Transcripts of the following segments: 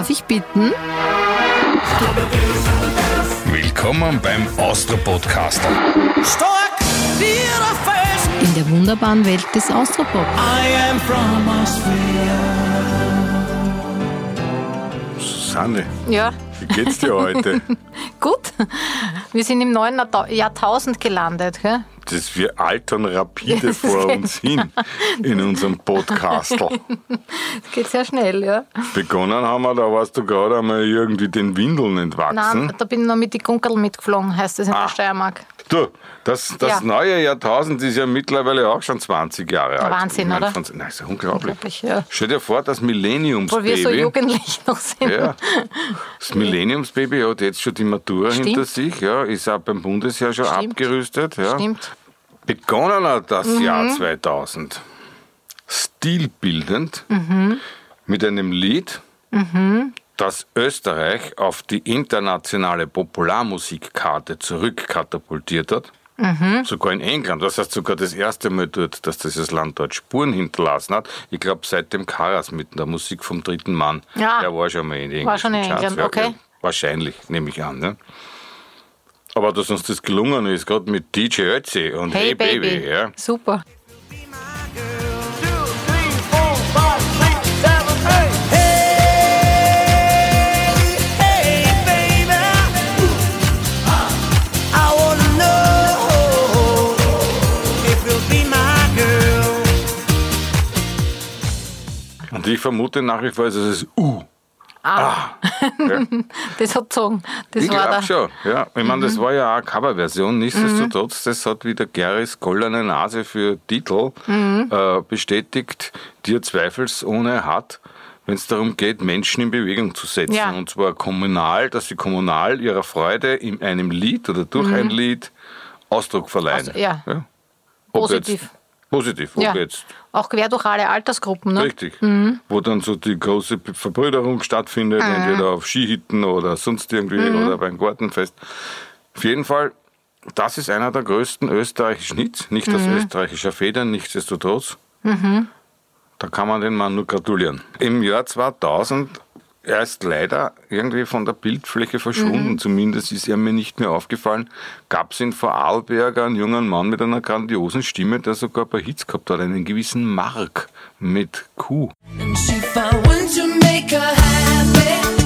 Darf ich bitten? Willkommen beim Austro-Podcaster. Stark wie. In der wunderbaren Welt des Austropop. I am from Austria. Susanne, Ja, wie geht's dir heute? gut. Wir sind im neuen Jahrtau- Jahrtausend gelandet, gell? Das wir altern rapide vor uns hin in unserem Podcastel. Das geht sehr schnell, ja. Begonnen haben wir, da warst du gerade einmal irgendwie den Windeln entwachsen. Nein, da bin ich noch mit die Gunkel mitgeflogen, heißt das in der Ah. Steiermark. Du, das, das Ja. neue Jahrtausend ist ja mittlerweile auch schon 20 Jahre alt. Wahnsinn, Ich mein, oder? von- Nein, ist ja unglaublich. Unglaublich, ja. Stell dir vor, das Obwohl wir so Millenniumsbaby. jugendlich noch sind. Ja, das Millenniumsbaby hat jetzt schon die Matura Stimmt. hinter sich, ja, ist auch beim Bundesheer schon Stimmt. abgerüstet. Ja. Stimmt. Begonnen hat das Mhm. Jahr 2000 stilbildend Mhm. mit einem Lied, das Österreich auf die internationale Popularmusikkarte zurückkatapultiert hat. Mhm. Sogar in England. Das heißt sogar das erste Mal dort, dass dieses Land dort Spuren hinterlassen hat. Ich glaube, seit dem Karas mit der Musik vom dritten Mann. Ja. Der war schon mal in den War schon in England, okay. wahrscheinlich, nehme ich an. Ne? Aber dass uns das gelungen ist, gerade mit DJ Ötzi und Hey, Hey, Baby, Baby. ja. Super. Und ich vermute nach wie vor, ist es U. Ah, Ja. das hat gezogen. Das Ich war glaube schon. Ja. Ich meine, Mhm. das war ja auch eine Coverversion. Nichtsdestotrotz, das hat wieder Gerris goldene Nase für Titel Mhm. äh, bestätigt, die er zweifelsohne hat, wenn es darum geht, Menschen in Bewegung zu setzen. Ja. Und zwar kommunal, dass sie kommunal ihrer Freude in einem Lied oder durch ein Lied Ausdruck verleihen. Mhm. Also, ja. Ob Positiv. Positiv. Ob Ja. jetzt Auch quer durch alle Altersgruppen, ne? Richtig. Wo dann so die große Verbrüderung stattfindet, Mhm. entweder auf Skihütten oder sonst irgendwie oder beim Gartenfest. Auf jeden Fall, das ist einer der größten österreichischen Hits. Nicht das Mhm. österreichische Federn, nichtsdestotrotz. Da kann man den Mann nur gratulieren. Im Jahr 2000, er ist leider irgendwie von der Bildfläche verschwunden, zumindest ist er mir nicht mehr aufgefallen, gab es in Vorarlberg einen jungen Mann mit einer grandiosen Stimme, der sogar ein paar Hits gehabt hat, einen gewissen Mark mit Q. And she found one to make her happy,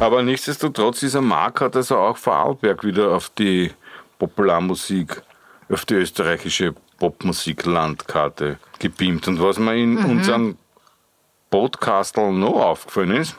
Aber nichtsdestotrotz, dieser Mark hat also auch Vorarlberg wieder auf die Popularmusik, auf die österreichische Popmusik-Landkarte gebeamt. Und was mir in unserem Podcastel noch aufgefallen ist,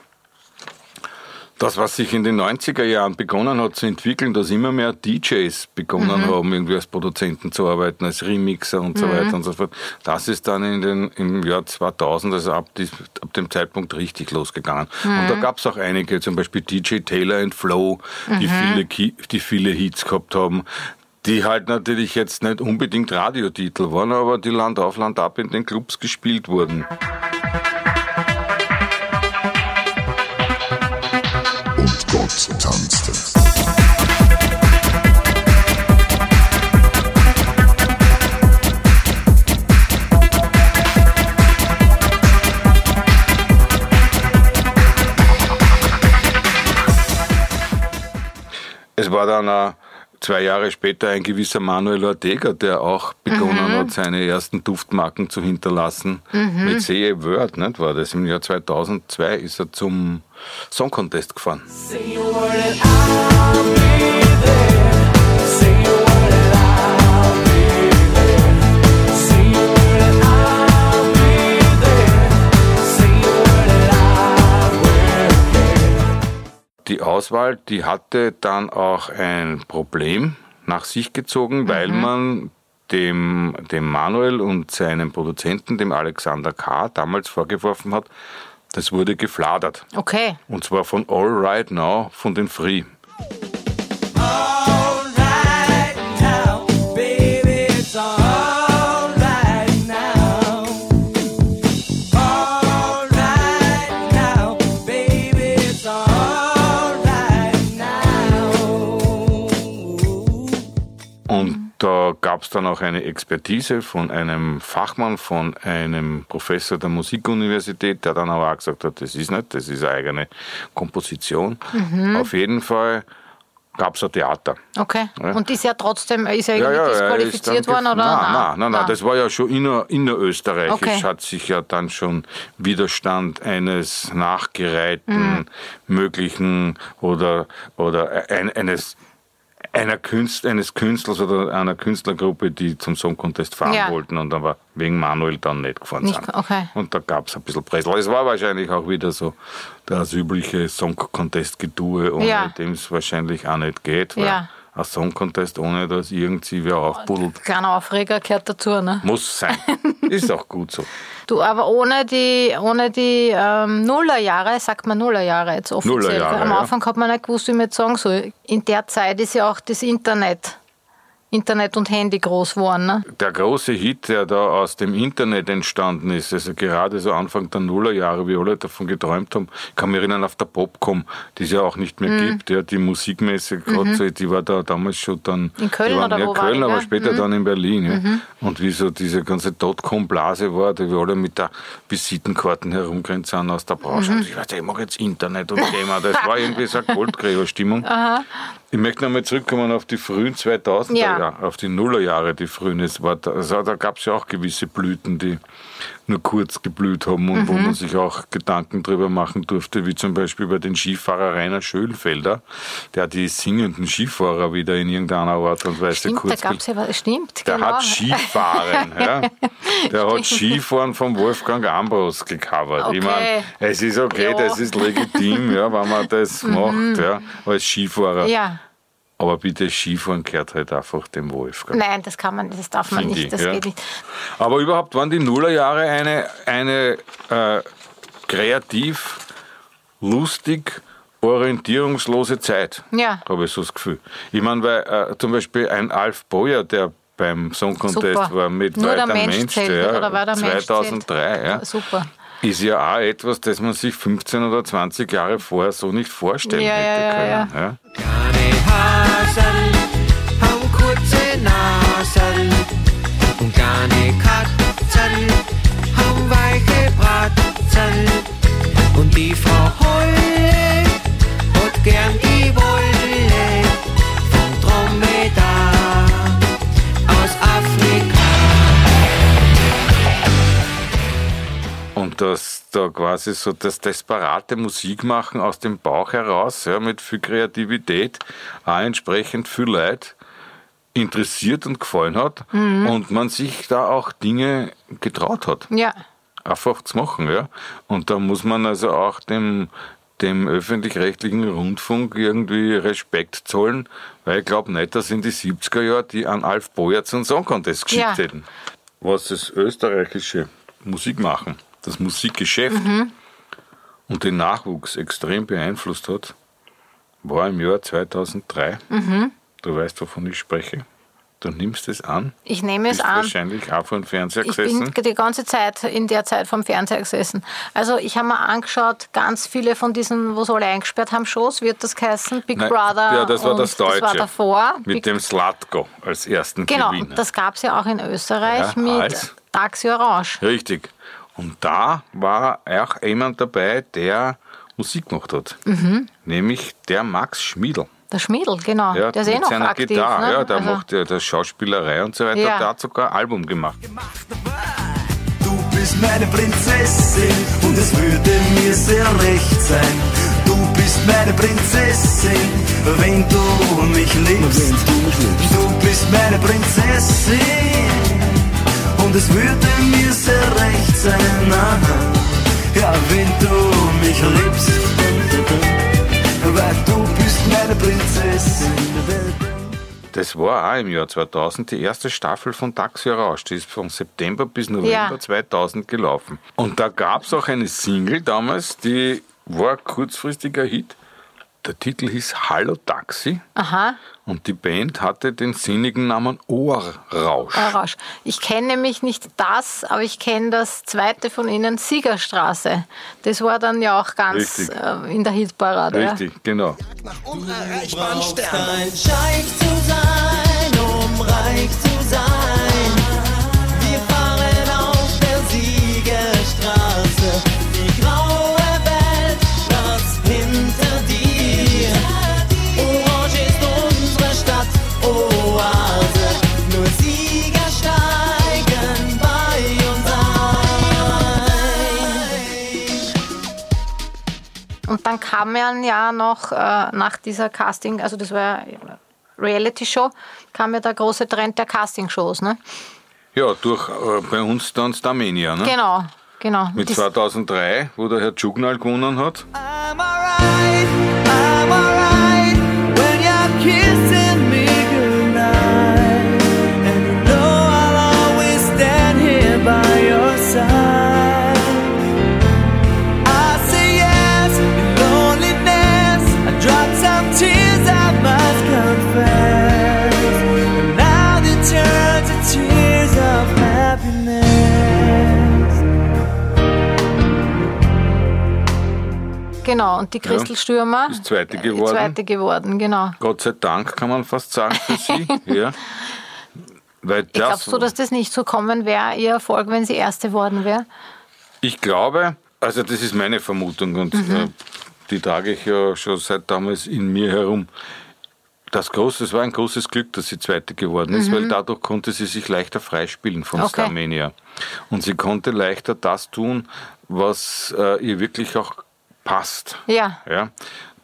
das, was sich in den 90er Jahren begonnen hat zu entwickeln, dass immer mehr DJs begonnen haben, irgendwie als Produzenten zu arbeiten, als Remixer und so weiter und so fort. Das ist dann in den, im Jahr 2000, also ab, die, ab dem Zeitpunkt richtig losgegangen. Und da gab es auch einige, zum Beispiel DJ Taylor and Flow, die, viele, Ki- die viele Hits gehabt haben. Die halt natürlich jetzt nicht unbedingt Radiotitel waren, aber die Land auf Land ab in den Clubs gespielt wurden. Und Gott zwei Jahre später ein gewisser Manuel Ortega, der auch begonnen hat, seine ersten Duftmarken zu hinterlassen. Mit CE Word, nicht war das? Im Jahr 2002 ist er zum Song Contest gefahren. Say a Die Auswahl, die hatte dann auch ein Problem nach sich gezogen, weil man dem, dem Manuel und seinem Produzenten, dem Alexander K., damals vorgeworfen hat, das wurde gefladert. Okay. Und zwar von All Right Now von den Free. Es dann auch eine Expertise von einem Fachmann, von einem Professor der Musikuniversität, der dann aber auch gesagt hat, das ist nicht, das ist eine eigene Komposition. Mhm. Auf jeden Fall gab es ein Theater. Okay. Ja. Und ist ja trotzdem, ist er Ja, irgendwie ja, er disqualifiziert worden, oder? Nein, nein, nein, nein, das war ja schon inner, innerösterreichisch, Okay. hat sich ja dann schon Widerstand eines nachgereihten Mhm. möglichen oder, oder ein, eines einer Künstler, eines Künstlers oder einer Künstlergruppe, die zum Song Contest fahren Ja. wollten und aber wegen Manuel dann nicht gefahren Nicht- sind. okay. Und da gab es ein bisschen Pressel. Es war wahrscheinlich auch wieder so das übliche Song Contest-Gedue, ohne Ja. dem es wahrscheinlich auch nicht geht. Ja. Ein Song Contest, ohne dass irgendwie wer aufbuddelt, Kleiner Aufreger gehört dazu, ne? muss sein. Ist auch gut so. Du, aber ohne die, ohne die ähm, Nullerjahre, sagt man Nullerjahre jetzt offiziell. Nullerjahre? Am ja. Anfang hat man nicht gewusst, wie man jetzt sagen soll. In der Zeit ist ja auch das Internet, Internet und Handy groß geworden. Ne? Der große Hit, der da aus dem Internet entstanden ist, also gerade so Anfang der Nullerjahre, wie alle davon geträumt haben, kann mich erinnern auf der Popcom, die es ja auch nicht mehr Mhm. gibt, ja, die Musikmesse, so, die war da damals schon dann... In Köln waren, oder ja, wo war Köln, die, aber später Mhm. dann in Berlin. Ja. Und wie so diese ganze Dotcom-Blase war, die wir alle mit der Visitenkarten herumgerannt sind aus der Branche. Mhm. Und ich weiß, ich mache jetzt Internet und Gamer. Das war irgendwie so eine Goldgräberstimmung. Ich möchte nochmal zurückkommen auf die frühen 2000er Ja. Jahre, auf die Nullerjahre, die frühen. Es war da, also da gab es ja auch gewisse Blüten, die nur kurz geblüht haben und wo Mhm. man sich auch Gedanken drüber machen durfte, wie zum Beispiel über den Skifahrer Rainer Schönfelder, der die singenden Skifahrer wieder in irgendeiner Art und Weise Stimmt, da kurz gab es ja was. Stimmt, der genau. hat Skifahren, ja. Der hat Skifahren von Wolfgang Ambros gecovert. Ich Okay. meine, es ist okay, Ja. Mhm. das ist legitim, ja, wenn man das macht, ja, als Skifahrer. Ja, Aber bitte, Skifahren gehört halt einfach dem Wolfgang. nein, das kann man, das darf man Finde nicht, ich, das ja. geht nicht. Aber überhaupt waren die Nullerjahre eine, eine äh, kreativ, lustig, orientierungslose Zeit. Ja. Habe ich so das Gefühl. Ich meine, weil äh, zum Beispiel ein Alf Boyer, der beim Song Contest Super. war mit Nur der Weiter Mensch Mensch, zählt, der, oder war der Mensch 2003, ja, Super. ist ja auch etwas, das man sich 15 oder 20 Jahre vorher so nicht vorstellen Ja, hätte ja, ja, können. ja. Die Frau Holle hat gern die Wolle Und das da quasi so das desperate Musikmachen aus dem Bauch heraus, ja, mit viel Kreativität, auch entsprechend viel Leid interessiert und gefallen hat und man sich da auch Dinge getraut hat, Ja, einfach zu machen. Ja. Und da muss man also auch dem, dem öffentlich-rechtlichen Rundfunk irgendwie Respekt zollen, weil ich glaube nicht, dass in die 70er Jahre die an Alf Boyer zum Song Contest geschickt Ja. hätten. Was das österreichische Musikmachen, das Musikgeschäft und den Nachwuchs extrem beeinflusst hat, war im Jahr 2003. Du weißt, wovon ich spreche. Du nimmst es an. ich nehme es an. wahrscheinlich auch vor dem Fernseher Ich gesessen. bin die ganze Zeit in der Zeit vom Fernseher gesessen. Also ich habe mir angeschaut, ganz viele von diesen, wo sie alle eingesperrt haben, Shows, wird das heißen, Big Nein, Brother. Ja, das war das Deutsche. Das war davor. Mit Big, dem Slatko als ersten genau, Gewinner. das gab es ja auch in Österreich Ja, mit als? Taxi Orange. Richtig. Und da war auch jemand dabei, der Musik gemacht hat. Mhm. Nämlich der Max Schmiedl. Der Schmiedl, genau. Ja, der ist eh mit noch seiner aktiv. Gitarre. ne? Ja, der Also- macht ja das Schauspielerei und so weiter. Ja. Der hat sogar ein Album gemacht. Du bist meine Prinzessin und es würde mir sehr recht sein. Du bist meine Prinzessin, wenn du mich liebst. Du bist meine Prinzessin und es würde mir sehr recht sein. Aha. Ja, wenn du mich liebst, weil du bist meine Prinzessin. Das war auch im Jahr 2000 die erste Staffel von Taxi Rausch. Die ist von September bis November Ja. 2000 gelaufen. Und da gab es auch eine Single damals, die war kurzfristiger Hit. Der Titel hieß Hallo Taxi Aha, und die Band hatte den sinnigen Namen Ohrrausch. Orange. Ich kenne nämlich nicht das, aber ich kenne das zweite von ihnen, Siegerstraße. Das war dann ja auch ganz Richtig. äh, in der Hitparade. ja. Richtig, genau. Ein Scheich zu sein, um um reich zu sein. Wir fahren auf der Siegerstraße, Und dann kam ja ein Jahr noch äh, nach dieser Casting, also das war ja Reality-Show, kam ja der große Trend der Casting-Shows, ne? Ja, durch äh, bei uns dann Starmania, ne? Genau, genau. Mit Dies- 2003, wo der Herr Jugnal gewonnen hat. I'm alright, Genau, und die Christel Stürmer ist Zweite äh, geworden. Zweite geworden, genau. Gott sei Dank kann man fast sagen für sie. ja. Weil das, Glaubst du, dass das nicht so kommen wäre, ihr Erfolg, wenn sie Erste worden wäre? Ich glaube, also das ist meine Vermutung und Mhm. äh, die trage ich ja schon seit damals in mir herum. Das große, es war ein großes Glück, dass sie Zweite geworden ist, weil dadurch konnte sie sich leichter freispielen von Mhm. Okay. Starmania. Und sie konnte leichter das tun, was äh, ihr wirklich auch passt. Ja, Ja.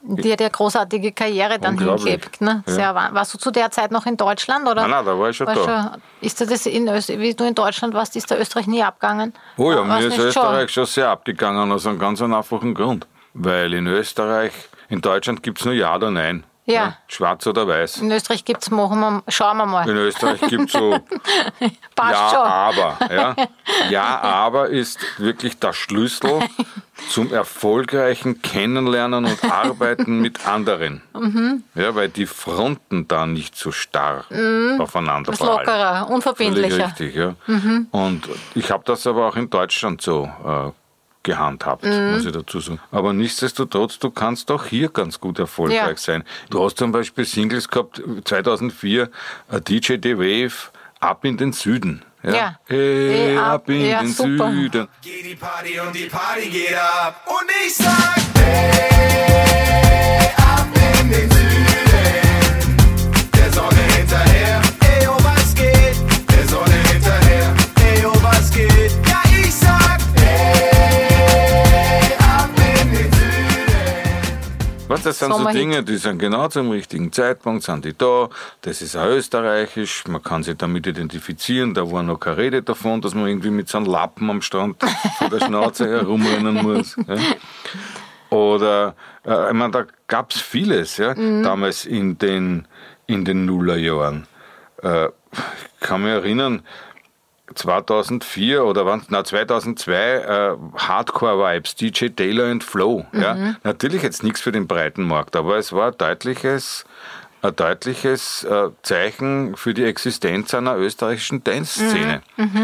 die hat ja großartige Karriere dann hingelebt. Ne? Ja. Sehr, wa- warst du zu der Zeit noch in Deutschland? Oder? Nein, nein, da war ich schon da. ist dir das in Österreich, wie du in Deutschland warst, ist der Österreich nie abgegangen? Oh ja, mir ist Österreich schon sehr abgegangen, aus einem ganz einfachen Grund. Weil in Österreich, in Deutschland gibt es nur Ja oder Nein. Ja. Schwarz oder weiß. In Österreich gibt es, schauen wir mal. In Österreich gibt es so Passt Ja, schon. aber. Ja. ja, aber ist wirklich der Schlüssel zum erfolgreichen Kennenlernen und Arbeiten mit anderen. Mhm. Ja, weil die Fronten da nicht so starr aufeinander Das prallen. lockerer, Völlig unverbindlicher. richtig, ja. Mhm. Und ich habe das aber auch in Deutschland so äh, gehandhabt, Mhm. muss ich dazu sagen. Aber nichtsdestotrotz, du kannst auch hier ganz gut erfolgreich Ja. sein. Du hast zum Beispiel Singles gehabt, 2004, äh, DJ The Wave, Ab in den Süden. Ja. Hey, Eh, ab- ab in ja, den super. Süden. Geht die Party und die Party geht ab. Und ich sag, hey, ab in den Süden. Das sind so. Dinge, die sind genau zum richtigen Zeitpunkt, sind die da. Das ist auch österreichisch, man kann sich damit identifizieren. Da war noch keine Rede davon, dass man irgendwie mit so einem Lappen am Strand vor der Schnauze herumrennen muss. Ja. Oder, äh, ich meine, da gab es vieles, ja, damals in den, in den Nullerjahren. Äh, ich kann mich erinnern, 2004 oder wann, na 2002 äh, Hardcore-Vibes, DJ Taylor and Flow. Ja. Natürlich jetzt nichts für den breiten Markt, aber es war ein deutliches, ein deutliches äh, Zeichen für die Existenz einer österreichischen Dance-Szene.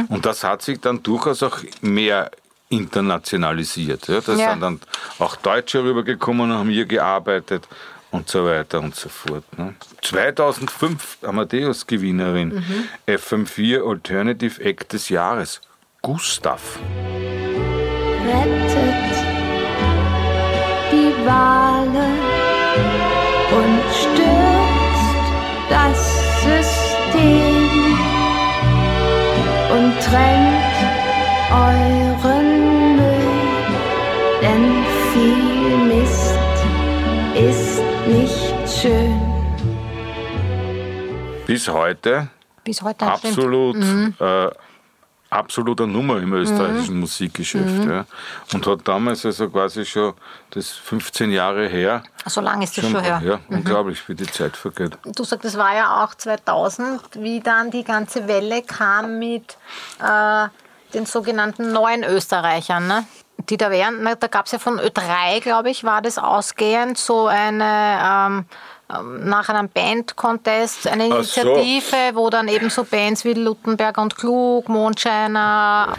Und das hat sich dann durchaus auch mehr internationalisiert. Ja. Da Ja. sind dann auch Deutsche rübergekommen und haben hier gearbeitet und so weiter und so fort. Ne. 2005 Amadeus-Gewinnerin, FM4 Alternative Act des Jahres, Gustav. rettet die Wale und stürzt das System und trennt euren nicht schön. Bis heute Bis heute absolut, äh, absoluter Nummer im österreichischen Musikgeschäft. Ja. Und hat damals also quasi schon, das 15 Jahre her, So lange ist das schon her. ja, unglaublich, wie die Zeit vergeht. Du sagst, das war ja auch 2000, wie dann die ganze Welle kam mit äh, den sogenannten neuen Österreichern. Ne? Die da wären, na, da gab es ja von Ö3, glaube ich, war das ausgehend so eine, ähm, ähm, nach einem Band-Contest, eine Ach so. Initiative, wo dann eben so Bands wie Luttenberg und Klug, Mondscheiner,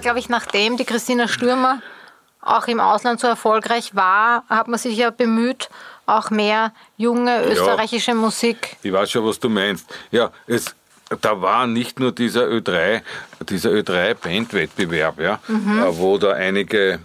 war, glaube ich, nachdem die Christina Stürmer auch im Ausland so erfolgreich war, hat man sich ja bemüht, auch mehr junge österreichische Musik. Ich weiß schon, was du meinst. Ja, es, da war nicht nur dieser Ö3, dieser Ö3-Bandwettbewerb, ja, äh, wo da einige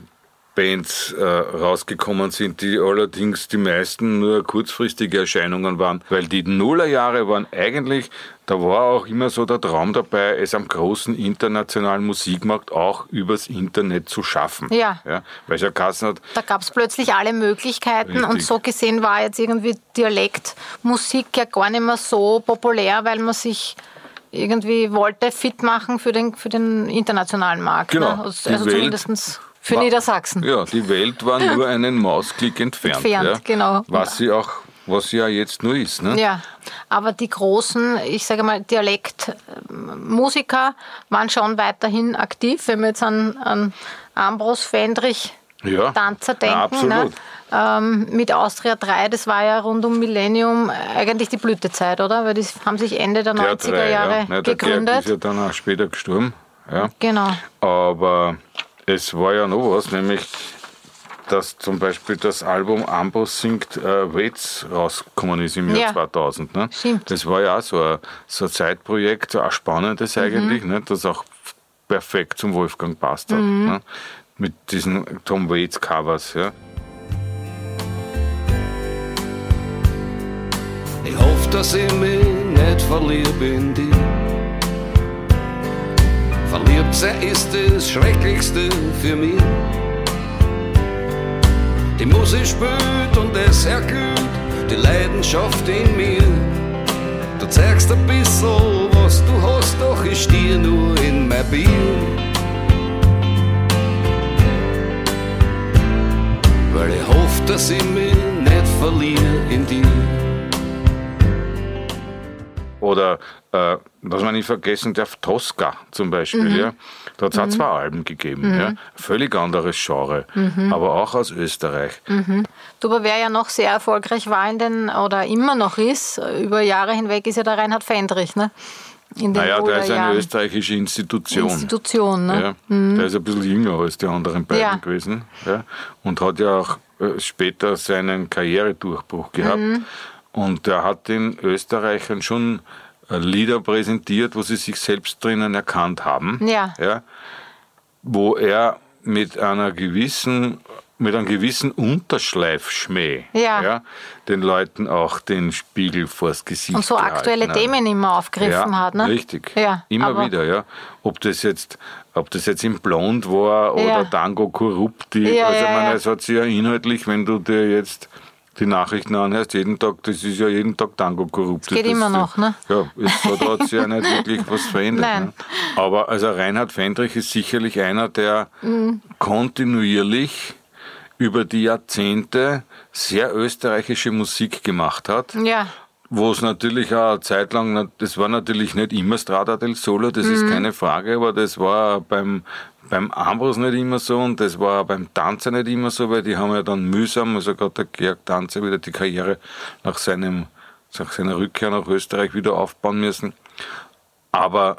Bands äh, rausgekommen sind, die allerdings die meisten nur kurzfristige Erscheinungen waren, weil die Nullerjahre waren eigentlich, da war auch immer so der Traum dabei, es am großen internationalen Musikmarkt auch übers Internet zu schaffen. Ja. ja weil ja hat, Da gab es plötzlich alle Möglichkeiten und Richtig. so gesehen war jetzt irgendwie Dialektmusik ja gar nicht mehr so populär, weil man sich irgendwie wollte fit machen für den, für den internationalen Markt. Genau. Ne? Also, also zumindest für Niedersachsen. Ja, die Welt war nur einen Mausklick entfernt. Entfernt, ja. genau. Was sie auch, was sie ja jetzt nur ist. Ne? Ja, aber die großen, ich sage mal, Dialektmusiker waren schon weiterhin aktiv. Wenn wir jetzt an, an Ambros Fendrich, Ja, Tanzer denken, ne? ähm, mit Austria 3, das war ja rund um Millennium eigentlich die Blütezeit, oder? Weil die haben sich Ende der, Der 90er drei, Jahre ja. Nein, der gegründet. ist ja dann auch später gestorben. Ja. Genau. Aber es war ja noch was, nämlich dass zum Beispiel das Album Ambros singt äh, Waits rausgekommen ist im Jahr Ja. 2000. Ne? Stimmt. Das war ja auch so ein, so ein Zeitprojekt, so ein spannendes eigentlich, Mhm. ne? das auch perfekt zum Wolfgang passt hat. Mhm. Ne? Mit diesen Tom Waits Covers. Ja? Ich hoffe, dass ich mich nicht verliebe in dich. Verliebt sein ist das Schrecklichste für mich. Die Musik spielt und es erglüht die Leidenschaft in mir. Du zeigst ein bisschen, was du hast, doch ich stehe nur in mein Bier. Weil ich hoffe, dass ich mich nicht verliere in dir. Oder äh, was man nicht vergessen darf, Tosca zum Beispiel. Mhm. Ja? Da hat es auch zwei Alben gegeben. Ja? Völlig anderes Genre, Mhm. aber auch aus Österreich. Du, aber wer ja noch sehr erfolgreich war in den, oder immer noch ist, über Jahre hinweg, ist ja der Reinhard Fendrich, ne? In den Naja, der ist eine Nullerjahren. österreichische Institution. Institution, ne? Ja, Der ist ein bisschen jünger als die anderen beiden Ja. gewesen. Ja, und hat ja auch äh, später seinen Karrieredurchbruch gehabt. Mhm. Und der hat den Österreichern schon äh, Lieder präsentiert, wo sie sich selbst drinnen erkannt haben. Ja. Ja, wo er mit einer gewissen mit einem gewissen Unterschleifschmäh Ja. den Leuten auch den Spiegel vors Gesicht Und so aktuelle. Themen immer aufgegriffen ja, hat, ne? Richtig. Ja, Immer wieder, ja. Ob das jetzt, ob das jetzt im Blond war oder Ja. Tango Corrupti. Ja, also, ja, ja. es hat sich ja inhaltlich, wenn du dir jetzt die Nachrichten anhörst, jeden Tag, das ist ja jeden Tag Tango Corrupti. Das geht immer noch, ne? Ja, es, da hat sich ja nicht wirklich was verändert. Nein. Ne? Aber also Reinhard Fendrich ist sicherlich einer, der Mhm. kontinuierlich über die Jahrzehnte sehr österreichische Musik gemacht hat Ja, wo es natürlich auch eine Zeit lang, das war natürlich nicht immer Strada del Solo, das Mhm. ist keine Frage, aber das war beim, beim Ambros nicht immer so und das war beim Tanzer nicht immer so, weil die haben ja dann mühsam, also gerade der Georg Tanzer wieder die Karriere nach, seinem, nach seiner Rückkehr nach Österreich wieder aufbauen müssen. Aber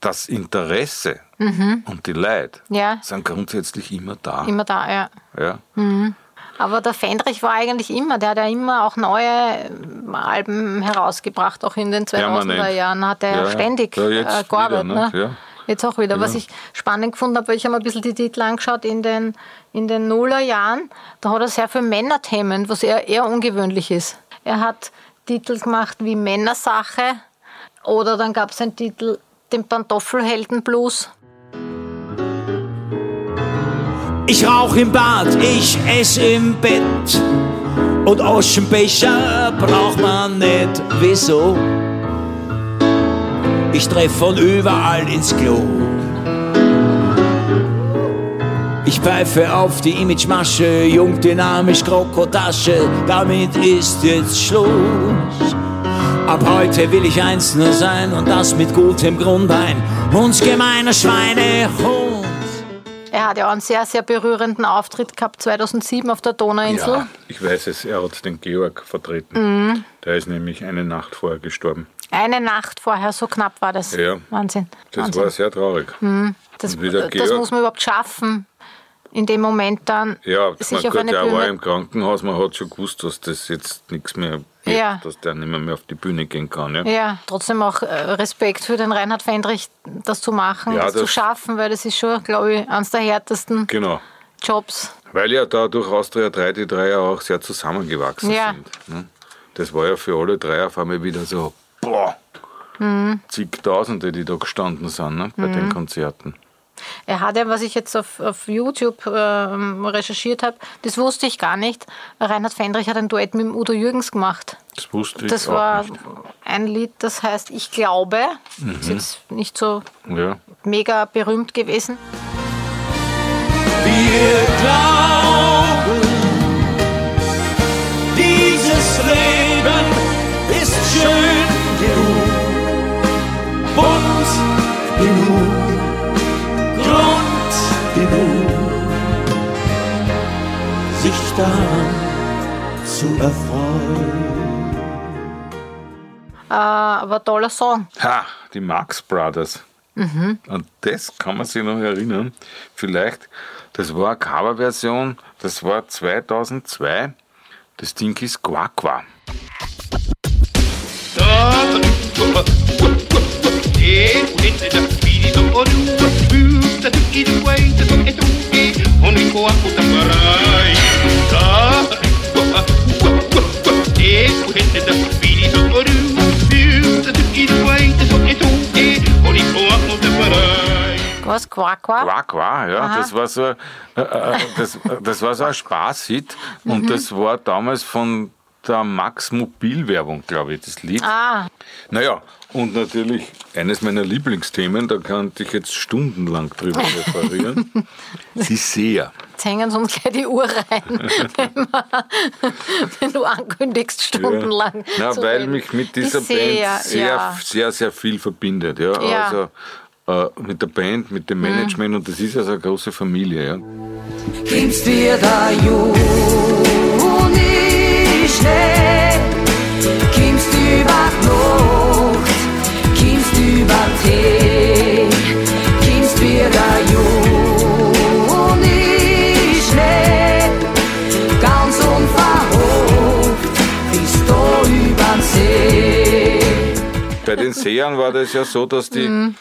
das Interesse und die Leid Mhm. Ja. sind grundsätzlich immer da. immer da, ja. Ja. Aber der Fendrich war eigentlich immer, der hat ja immer auch neue ähm, Alben herausgebracht, auch in den 2000er Permanent. Jahren hat er Ja, ständig Ja, äh, gearbeitet. wieder, ne? ne? Ja. Jetzt auch wieder. Was ich spannend gefunden habe, weil ich habe mir ein bisschen die Titel angeschaut in den, in den Nullerjahren, da hat er sehr viel Männerthemen, was eher, eher ungewöhnlich ist. Er hat Titel gemacht wie Männersache oder dann gab es einen Titel, den Pantoffelheldenblues. Ich rauch im Bad, ich ess im Bett. Und Aschenbecher braucht man nicht. Wieso? Ich treff von überall ins Klo. Ich pfeife auf die Imagemasche, jung, dynamisch, Krokotasche. Damit ist jetzt Schluss. Ab heute will ich eins nur sein und das mit gutem Grund ein uns gemeiner Schweinehund. Er hat ja auch einen sehr, sehr berührenden Auftritt gehabt 2007 auf der Donauinsel. Ja, ich weiß es, er hat den Georg vertreten. Mhm. Der ist nämlich eine Nacht vorher gestorben. Eine Nacht vorher, so knapp war das. Ja. Wahnsinn. Das Wahnsinn. war sehr traurig. das, der das Georg- muss man überhaupt schaffen, in dem Moment dann Ja, sich man auf eine der war Bühne... im Krankenhaus, man hat schon gewusst, dass das jetzt nichts mehr wird, Ja. dass der nicht mehr, mehr auf die Bühne gehen kann. Ja? Ja, trotzdem auch äh, Respekt für den Reinhard Fendrich, das zu machen, Ja, das, zu das- schaffen, weil das ist schon, glaube ich, eines der härtesten Genau. Jobs. Weil ja da durch Austria 3 die drei ja auch sehr zusammengewachsen sind. Ne? Das war ja für alle drei auf einmal wieder so, boah, Mhm. zigtausende, die da gestanden sind ne? bei den Konzerten. Er hat ja, was ich jetzt auf, auf YouTube ähm, recherchiert habe, das wusste ich gar nicht. Reinhard Fendrich hat ein Duett mit dem Udo Jürgens gemacht. Das wusste ich Das auch war nicht. ein Lied, das heißt Ich glaube. Mhm. Ist jetzt nicht so Ja. mega berühmt gewesen. Wir glauben, genug, Grund genug, sich daran zu erfreuen. Äh, aber toller Song. Ha, die Marx Brothers. Mhm. Und das kann man sich noch erinnern. Vielleicht, das war eine Coverversion, das war 2002. Das Ding ist Quaqua. Was? Quack, quack? Quaqua, ja, Aha. das war so, äh, äh, das, das war so ein Spaßhit Mhm. und das war damals von der Max Mobil-Werbung, glaube ich, das Lied. Ah, Naja, und natürlich eines meiner Lieblingsthemen, da könnte ich jetzt stundenlang drüber referieren, die Seher. jetzt hängen sie uns gleich die Uhr rein, wenn, man, wenn du ankündigst, stundenlang. Ja. Na, zu weil reden. mich mit Die dieser Seher, Band sehr, ja. sehr, sehr viel verbindet. Ja? Ja. Also äh, mit der Band, mit dem Management und das ist also eine große Familie. Ja? Kommst dir da Juni schnell, ganz bist du übern See. Bei den Sehern war das ja so, dass, die, Mhm.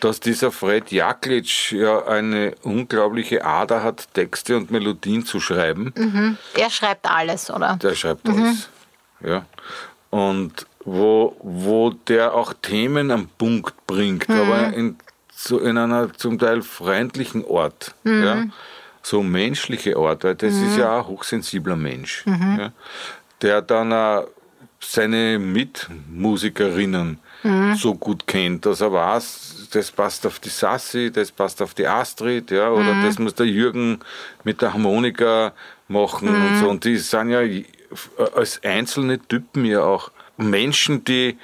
dass dieser Fred Jaklitsch ja eine unglaubliche Ader hat, Texte und Melodien zu schreiben. Mhm. Er schreibt alles, oder? Der schreibt alles. Ja. Und wo, wo der auch Themen am Punkt bringt, aber in, so in einer zum Teil freundlichen Art. Ja. So menschliche Art, weil das ist ja auch ein hochsensibler Mensch. Ja. Der dann auch seine Mitmusikerinnen so gut kennt, dass er weiß, das passt auf die Sassi, das passt auf die Astrid, ja, oder das muss der Jürgen mit der Harmonika machen und so. Und die sind ja als einzelne Typen ja auch Menschen, die,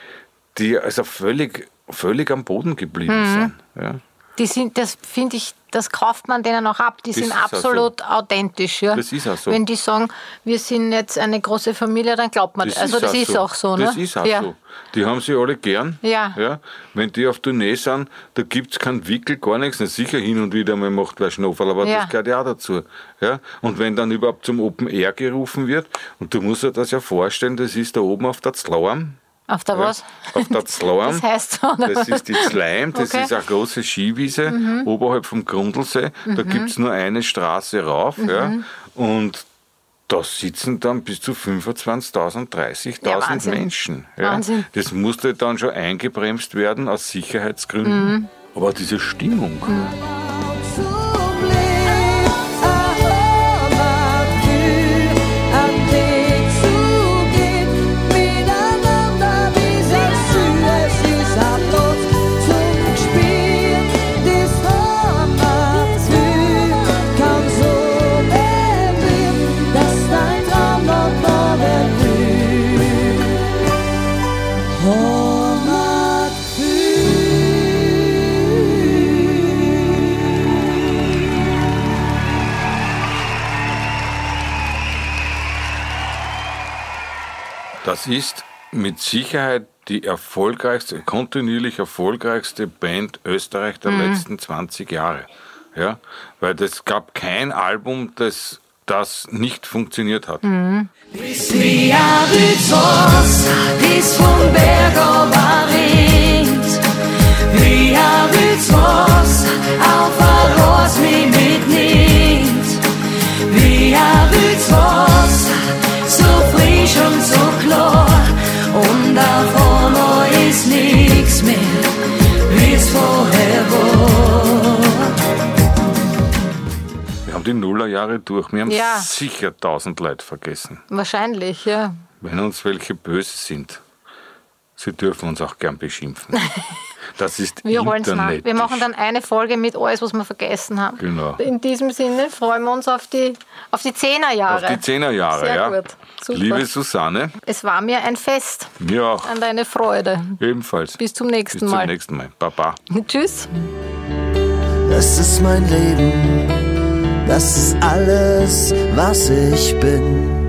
die also völlig, völlig am Boden geblieben sind. Ja. Die sind, das finde ich, das kauft man denen auch ab. Die Das sind absolut authentisch. Ja? Das ist auch so. Wenn die sagen, wir sind jetzt eine große Familie, dann glaubt man das. Also das ist auch so. Ne? Das ist auch ja. so. Die haben sie alle gern. Ja. Ja. Wenn die auf Tournee sind, da gibt es keinen Wickel, gar nichts. Na, sicher hin und wieder mal macht wer Schnofel, aber Ja. das gehört ja auch dazu. Ja. Und wenn dann überhaupt zum Open Air gerufen wird, und du musst dir das ja vorstellen, das ist da oben auf der Zlauern. Auf der Ja, was? Auf der Zlauern. Das heißt so, oder Das ist die Zleim, das Okay. Mhm. ist eine große Skiwiese oberhalb vom Grundlsee. Da gibt es nur eine Straße rauf. Ja. Mhm. Und da sitzen dann bis zu 25.000, 30.000 Ja, Wahnsinn. Menschen. Ja. Wahnsinn. Das musste dann schon eingebremst werden aus Sicherheitsgründen. Mhm. Aber diese Stimmung. Oh Ist mit Sicherheit die erfolgreichste, kontinuierlich erfolgreichste Band Österreich der letzten 20 Jahre. Ja, weil es gab kein Album, das das nicht funktioniert hat. Vom Berg auf mitnimmt. So frisch und so Nullerjahre durch. Wir haben Ja. sicher tausend Leute vergessen. Wahrscheinlich, ja. Wenn uns welche böse sind, sie dürfen uns auch gern beschimpfen. Das ist Wir holen es nach. Internet. Wir machen dann eine Folge mit alles, was wir vergessen haben. Genau. In diesem Sinne freuen wir uns auf die, auf die Zehnerjahre. Auf die Zehnerjahre, Sehr ja. gut. Super. Liebe Susanne, Es war mir ein Fest. mir auch An deine Freude. ebenfalls. Bis zum nächsten Bis zum Mal. nächsten Mal. Baba. Tschüss. Das ist mein Leben, das ist alles, was ich bin.